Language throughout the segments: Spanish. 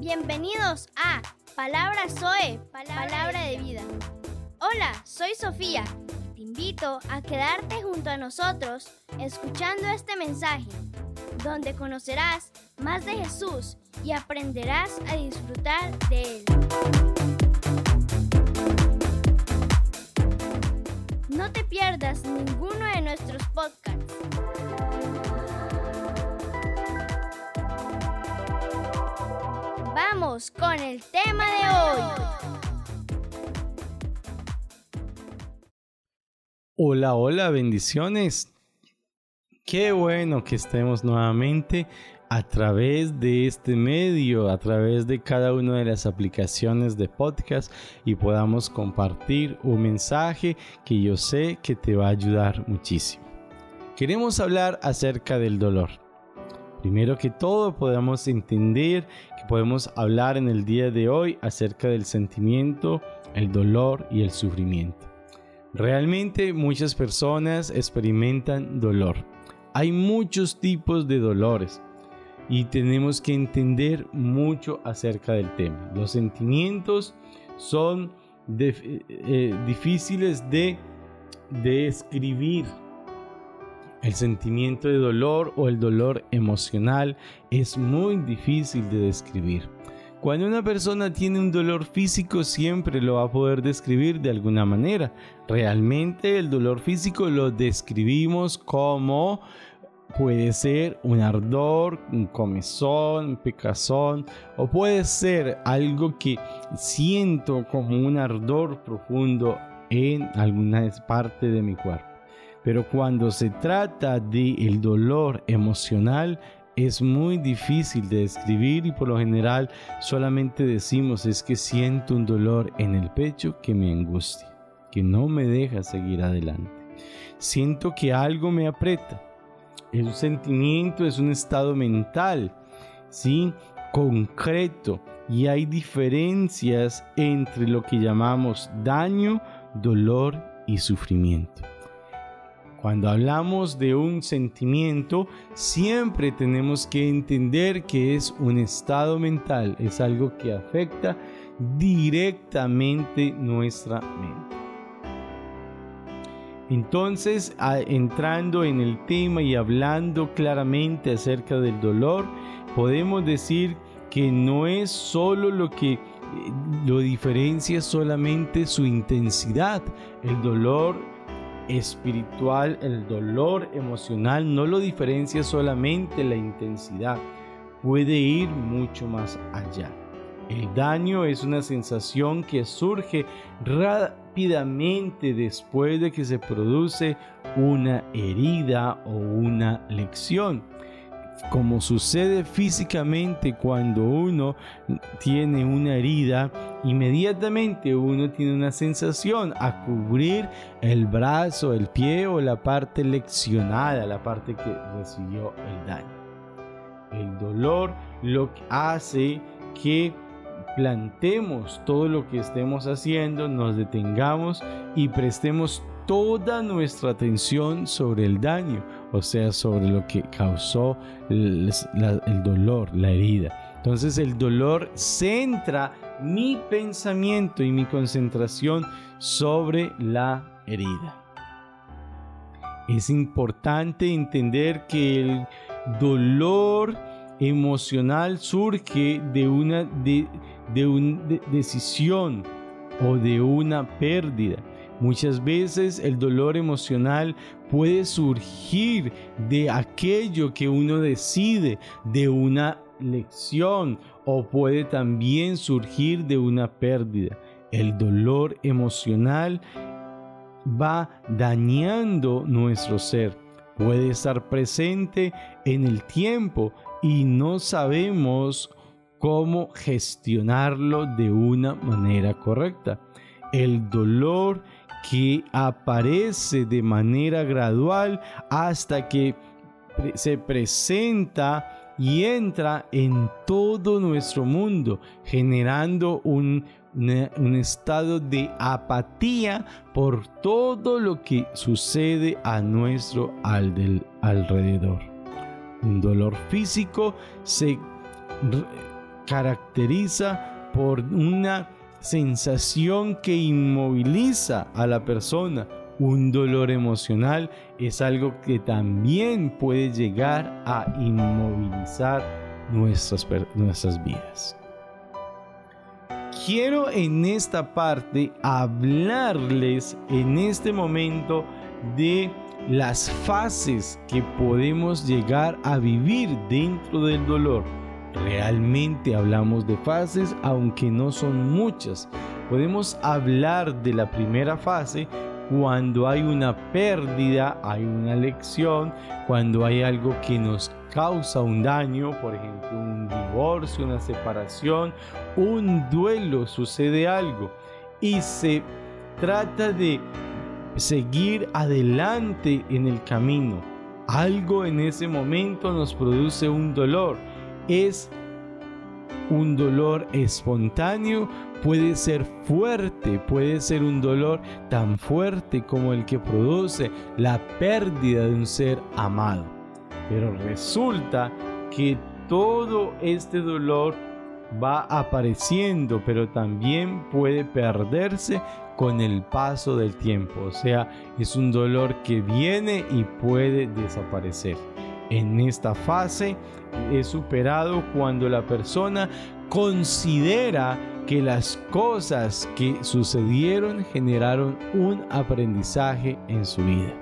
Bienvenidos a Palabra Zoe, Palabra de Vida. Hola, soy Sofía. Te invito a quedarte junto a nosotros escuchando este mensaje, donde conocerás más de Jesús y aprenderás a disfrutar de Él. No te pierdas ninguno de nuestros podcasts. Con el tema de hoy. Hola, hola, bendiciones. Qué bueno que estemos nuevamente a través de este medio, a través de cada una de las aplicaciones de podcast y podamos compartir un mensaje que yo sé que te va a ayudar muchísimo. Queremos hablar acerca del dolor. Primero que todo podemos entender que podemos hablar en el día de hoy acerca del sentimiento, el dolor y el sufrimiento. Realmente muchas personas experimentan dolor. Hay muchos tipos de dolores y tenemos que entender mucho acerca del tema. Los sentimientos son eh, difíciles de describir el sentimiento de dolor o el dolor emocional es muy difícil de describir. Cuando una persona tiene un dolor físico siempre lo va a poder describir de alguna manera. Realmente el dolor físico lo describimos como puede ser un ardor, un comezón, un picazón o puede ser algo que siento como un ardor profundo en alguna parte de mi cuerpo. Pero cuando se trata de el dolor emocional, es muy difícil de describir y por lo general solamente decimos es que siento un dolor en el pecho que me angustia, que no me deja seguir adelante. Siento que algo me aprieta. Es un sentimiento, es un estado mental, ¿sí? Concreto. Y hay diferencias entre lo que llamamos daño, dolor y sufrimiento. Cuando hablamos de un sentimiento, siempre tenemos que entender que es un estado mental, es algo que afecta directamente nuestra mente. Entonces, entrando en el tema y hablando claramente acerca del dolor, podemos decir que no es solo lo que eh, lo diferencia solamente su intensidad. El dolor espiritual, el dolor emocional no lo diferencia solamente la intensidad, puede ir mucho más allá. El daño es una sensación que surge rápidamente después de que se produce una herida o una lección como sucede físicamente cuando uno tiene una herida, inmediatamente uno tiene una sensación a cubrir el brazo, el pie o la parte leccionada, la parte que recibió el daño. El dolor lo que hace que plantemos todo lo que estemos haciendo, nos detengamos y prestemos toda nuestra atención sobre el daño, o sea, sobre lo que causó el, dolor, la herida. Entonces el dolor centra mi pensamiento y mi concentración sobre la herida. Es importante entender que el dolor emocional surge de una, de, decisión o de una pérdida. Muchas veces el dolor emocional puede surgir de aquello que uno decide, de una lección o puede también surgir de una pérdida. El dolor emocional va dañando nuestro ser. Puede estar presente en el tiempo y no sabemos cómo gestionarlo de una manera correcta. El dolor que aparece de manera gradual hasta que se presenta y entra en todo nuestro mundo, generando un, estado de apatía por todo lo que sucede a nuestro alrededor. Un dolor físico se caracteriza por una sensación que inmoviliza a la persona. Un dolor emocional es algo que también puede llegar a inmovilizar nuestras, nuestras vidas. Quiero en esta parte hablarles en este momento de las fases que podemos llegar a vivir dentro del dolor. Realmente hablamos de fases, aunque no son muchas. Podemos hablar de la primera fase cuando hay una pérdida, hay una lección, cuando hay algo que nos causa un daño, por ejemplo, un divorcio, una separación, un duelo, sucede algo y se trata de seguir adelante en el camino. Algo en ese momento nos produce un dolor. Es un dolor espontáneo, puede ser fuerte, puede ser un dolor tan fuerte como el que produce la pérdida de un ser amado. Pero resulta que todo este dolor va apareciendo, pero también puede perderse con el paso del tiempo. O sea, es un dolor que viene y puede desaparecer. En esta fase es superado cuando la persona considera que las cosas que sucedieron generaron un aprendizaje en su vida.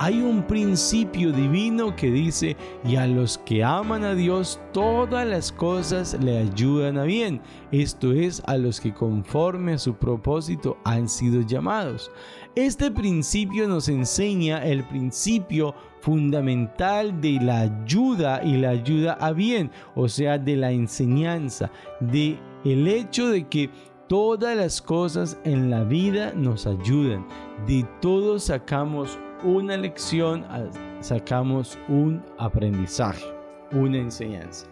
Hay un principio divino que dice, y a los que aman a Dios, todas las cosas le ayudan a bien. Esto es, a los que conforme a su propósito han sido llamados. Este principio nos enseña el principio fundamental de la ayuda y la ayuda a bien, o sea, de la enseñanza, de el hecho de que todas las cosas en la vida nos ayudan, de todo sacamos una lección, sacamos un aprendizaje, una enseñanza.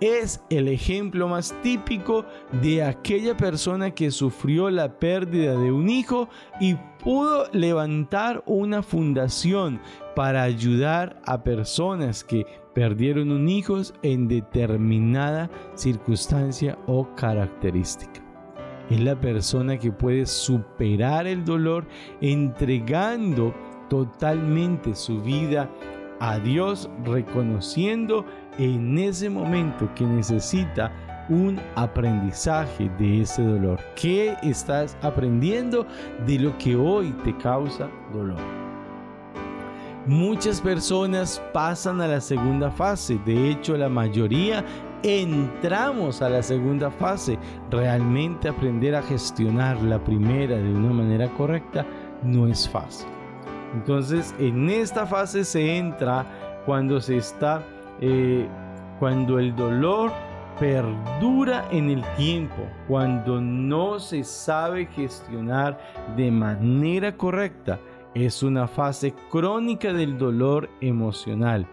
Es el ejemplo más típico de aquella persona que sufrió la pérdida de un hijo y pudo levantar una fundación para ayudar a personas que perdieron un hijo en determinada circunstancia o característica es la persona que puede superar el dolor entregando totalmente su vida a Dios, reconociendo en ese momento que necesita un aprendizaje de ese dolor. ¿Qué estás aprendiendo de lo que hoy te causa dolor? Muchas personas pasan a la segunda fase, de hecho la mayoría entramos a la segunda fase. Realmente aprender a gestionar la primera de una manera correcta no es fácil. Entonces, en esta fase se entra cuando se está, eh, cuando el dolor perdura en el tiempo, cuando no se sabe gestionar de manera correcta. Es una fase crónica del dolor emocional.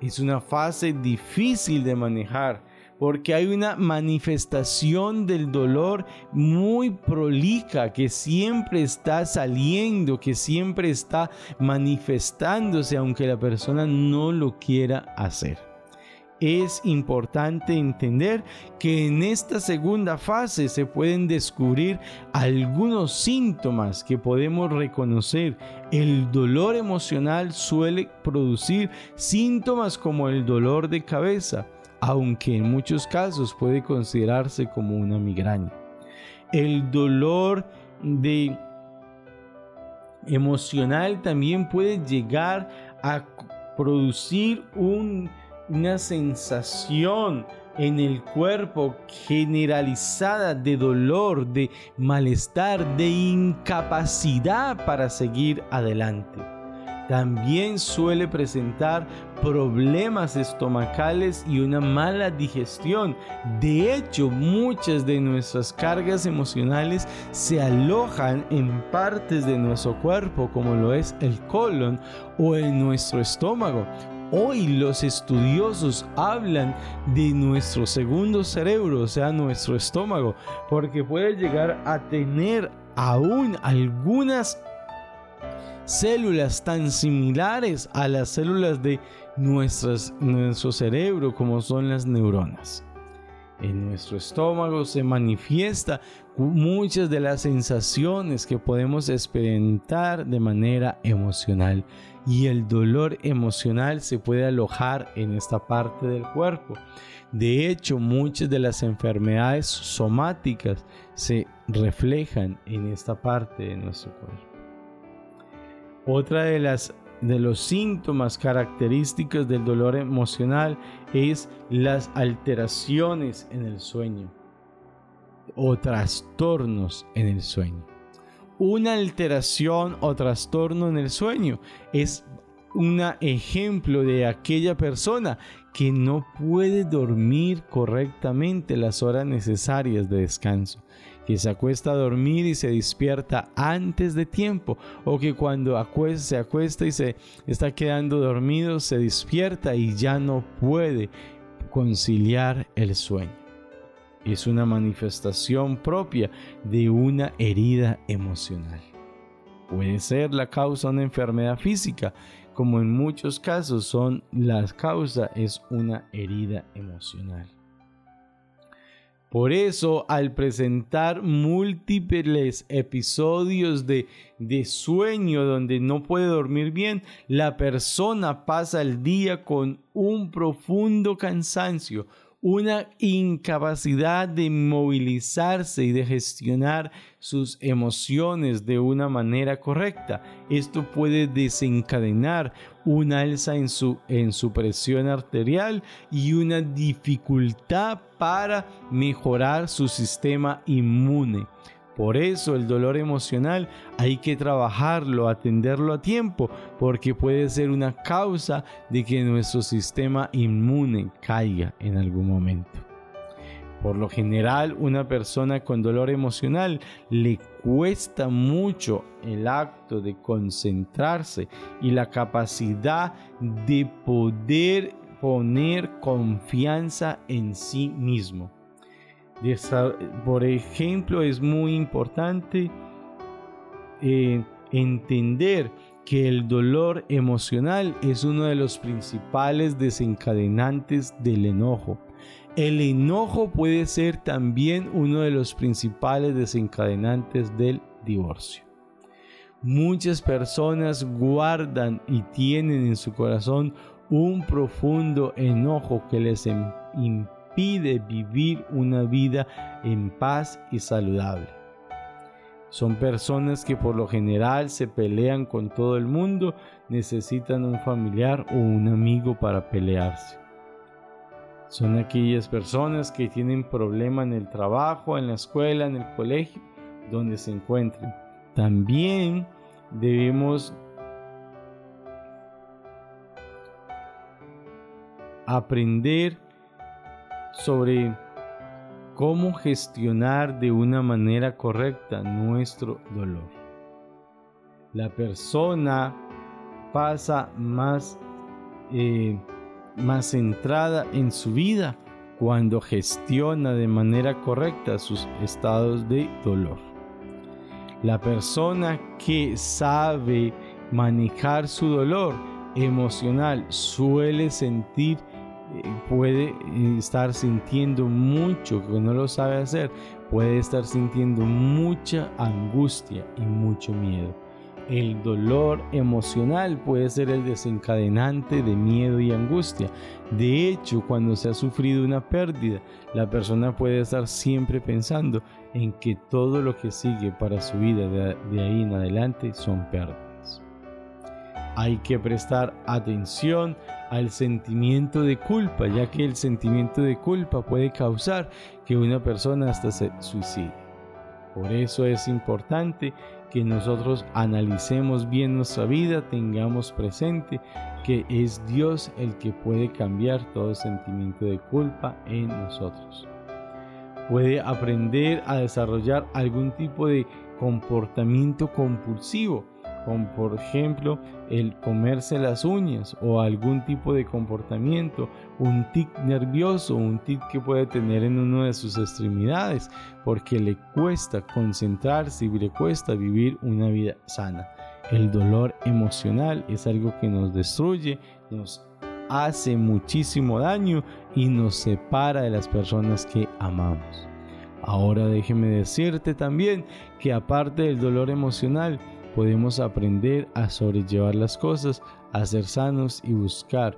Es una fase difícil de manejar porque hay una manifestación del dolor muy prolija que siempre está saliendo, que siempre está manifestándose aunque la persona no lo quiera hacer. Es importante entender que en esta segunda fase se pueden descubrir algunos síntomas que podemos reconocer. El dolor emocional suele producir síntomas como el dolor de cabeza, aunque en muchos casos puede considerarse como una migraña. El dolor de emocional también puede llegar a producir una sensación en el cuerpo generalizada de dolor, de malestar, de incapacidad para seguir adelante. También suele presentar problemas estomacales y una mala digestión. De hecho, muchas de nuestras cargas emocionales se alojan en partes de nuestro cuerpo, como lo es el colon o en nuestro estómago. Hoy los estudiosos hablan de nuestro segundo cerebro, o sea, nuestro estómago, porque puede llegar a tener aún algunas células tan similares a las células de nuestro cerebro como son las neuronas. en nuestro estómago se manifiesta muchas de las sensaciones que podemos experimentar de manera emocional y el dolor emocional se puede alojar en esta parte del cuerpo. De hecho, muchas de las enfermedades somáticas se reflejan en esta parte de nuestro cuerpo. Otra de las de los síntomas característicos del dolor emocional es las alteraciones en el sueño o trastornos en el sueño. Una alteración o trastorno en el sueño es un ejemplo de aquella persona que no puede dormir correctamente las horas necesarias de descanso que se acuesta a dormir y se despierta antes de tiempo, o que cuando se acuesta y se está quedando dormido, se despierta y ya no puede conciliar el sueño. Es una manifestación propia de una herida emocional. Puede ser la causa de una enfermedad física, como en muchos casos son la causa es una herida emocional. Por eso, al presentar múltiples episodios de, de, sueño donde no puede dormir bien, la persona pasa el día con un profundo cansancio, una incapacidad de movilizarse y de gestionar sus emociones de una manera correcta. Esto puede desencadenar un alza en su, en su presión arterial y una dificultad para mejorar su sistema inmune. Por eso el dolor emocional hay que trabajarlo, atenderlo a tiempo, porque puede ser una causa de que nuestro sistema inmune caiga en algún momento. Por lo general, una persona con dolor emocional le cuesta mucho el acto de concentrarse y la capacidad de poder poner confianza en sí mismo. Por ejemplo, es muy importante eh, entender que el dolor emocional es uno de los principales desencadenantes del enojo. El enojo puede ser también uno de los principales desencadenantes del divorcio. Muchas personas guardan y tienen en su corazón un profundo enojo que les impide pide vivir una vida en paz y saludable. Son personas que por lo general se pelean con todo el mundo, necesitan un familiar o un amigo para pelearse. Son aquellas personas que tienen problema en el trabajo, en la escuela, en el colegio, donde se encuentren. También debemos aprender sobre cómo gestionar de una manera correcta nuestro dolor. La persona pasa más, eh, más centrada en su vida cuando gestiona de manera correcta sus estados de dolor. La persona que sabe manejar su dolor emocional suele sentir puede eh, estar sintiendo mucho que no lo sabe hacer, puede estar sintiendo mucha angustia y mucho miedo. El dolor emocional puede ser el desencadenante de miedo y angustia. De hecho, cuando se ha sufrido una pérdida, la persona puede estar siempre pensando en que todo lo que sigue para su vida de ahí en adelante son pérdidas. Hay que prestar atención al sentimiento de culpa, ya que el sentimiento de culpa puede causar que una persona hasta se suicide. Por eso es importante que nosotros analicemos bien nuestra vida, tengamos presente que es Dios el que puede cambiar todo sentimiento de culpa en nosotros. Puede aprender a desarrollar algún tipo de comportamiento compulsivo como por ejemplo el comerse las uñas o algún tipo de comportamiento, un tic nervioso, un tic que puede tener en una de sus extremidades, porque le cuesta concentrarse y le cuesta vivir una vida sana. El dolor emocional es algo que nos destruye, nos hace muchísimo daño y nos separa de las personas que amamos. Ahora déjeme decirte también que aparte del dolor emocional, podemos aprender a sobrellevar las cosas, a ser sanos y buscar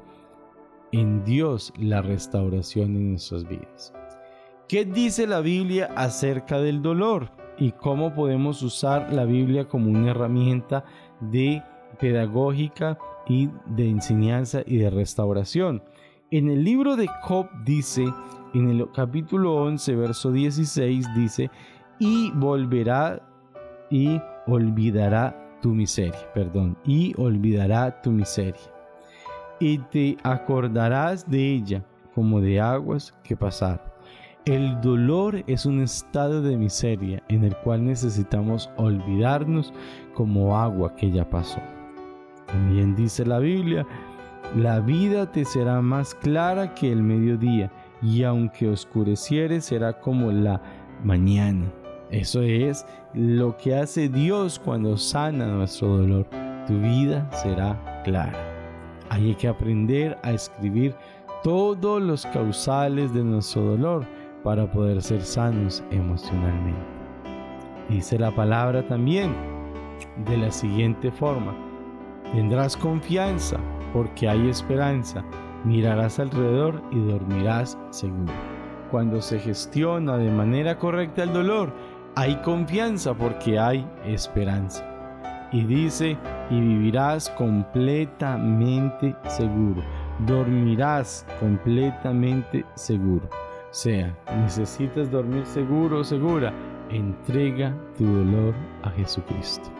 en Dios la restauración en nuestras vidas. ¿Qué dice la Biblia acerca del dolor? Y cómo podemos usar la Biblia como una herramienta de pedagógica y de enseñanza y de restauración. En el libro de Job dice, en el capítulo 11, verso 16, dice, y volverá y olvidará tu miseria, perdón, y olvidará tu miseria. Y te acordarás de ella como de aguas que pasaron. El dolor es un estado de miseria en el cual necesitamos olvidarnos como agua que ya pasó. También dice la Biblia, la vida te será más clara que el mediodía, y aunque oscureciere será como la mañana. Eso es lo que hace Dios cuando sana nuestro dolor. Tu vida será clara. Hay que aprender a escribir todos los causales de nuestro dolor para poder ser sanos emocionalmente. Dice la palabra también de la siguiente forma. Tendrás confianza porque hay esperanza. Mirarás alrededor y dormirás seguro. Cuando se gestiona de manera correcta el dolor, hay confianza porque hay esperanza. Y dice, y vivirás completamente seguro. Dormirás completamente seguro. O sea, necesitas dormir seguro o segura. Entrega tu dolor a Jesucristo.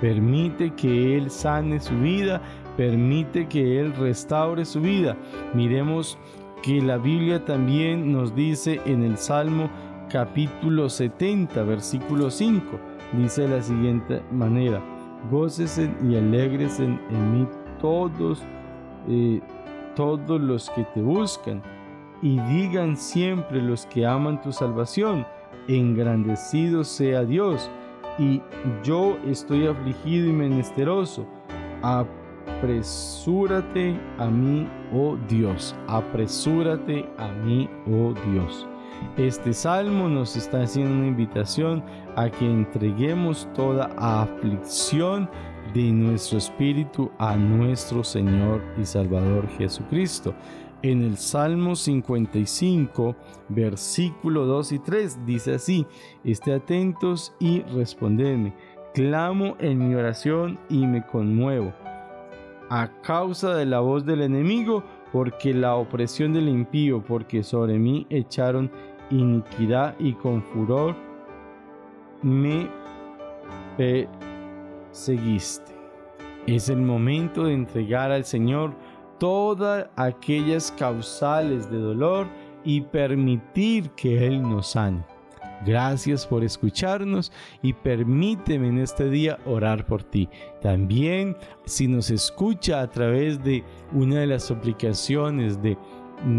Permite que Él sane su vida, permite que Él restaure su vida. Miremos que la Biblia también nos dice en el Salmo capítulo 70, versículo 5, dice de la siguiente manera, gócesen y alegres en, mí todos, eh, todos los que te buscan, y digan siempre los que aman tu salvación, engrandecido sea Dios, y yo estoy afligido y menesteroso. Apresúrate a mí, oh Dios, apresúrate a mí, oh Dios. Este salmo nos está haciendo una invitación a que entreguemos toda aflicción de nuestro espíritu a nuestro Señor y Salvador Jesucristo. En el Salmo 55, versículo 2 y 3 dice así, esté atentos y respondedme, clamo en mi oración y me conmuevo. A causa de la voz del enemigo, porque la opresión del impío, porque sobre mí echaron iniquidad y con furor me perseguiste. Es el momento de entregar al Señor todas aquellas causales de dolor y permitir que Él nos sane. Gracias por escucharnos y permíteme en este día orar por ti. También si nos escucha a través de una de las aplicaciones de,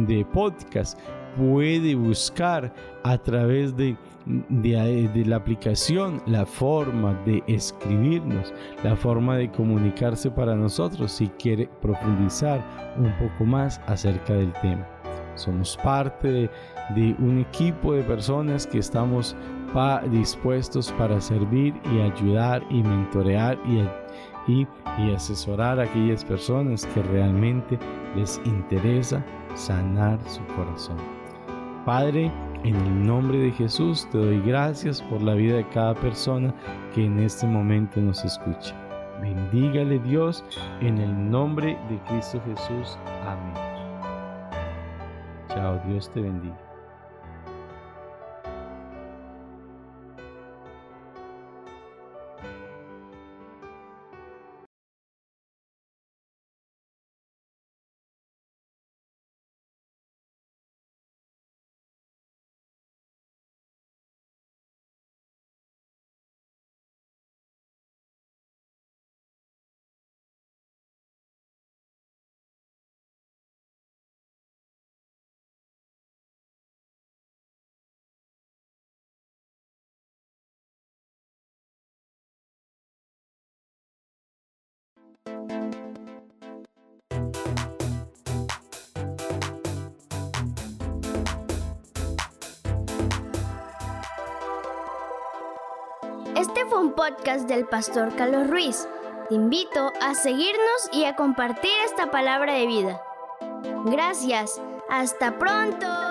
de podcast, puede buscar a través de, de, la aplicación la forma de escribirnos, la forma de comunicarse para nosotros si quiere profundizar un poco más acerca del tema. Somos parte de, un equipo de personas que estamos dispuestos para servir y ayudar y mentorear y, y, y asesorar a aquellas personas que realmente les interesa sanar su corazón. Padre, en el nombre de Jesús te doy gracias por la vida de cada persona que en este momento nos escucha. Bendígale Dios en el nombre de Cristo Jesús. Amén. Chao, Dios te bendiga. Este fue un podcast del pastor Carlos Ruiz. Te invito a seguirnos y a compartir esta palabra de vida. Gracias. Hasta pronto.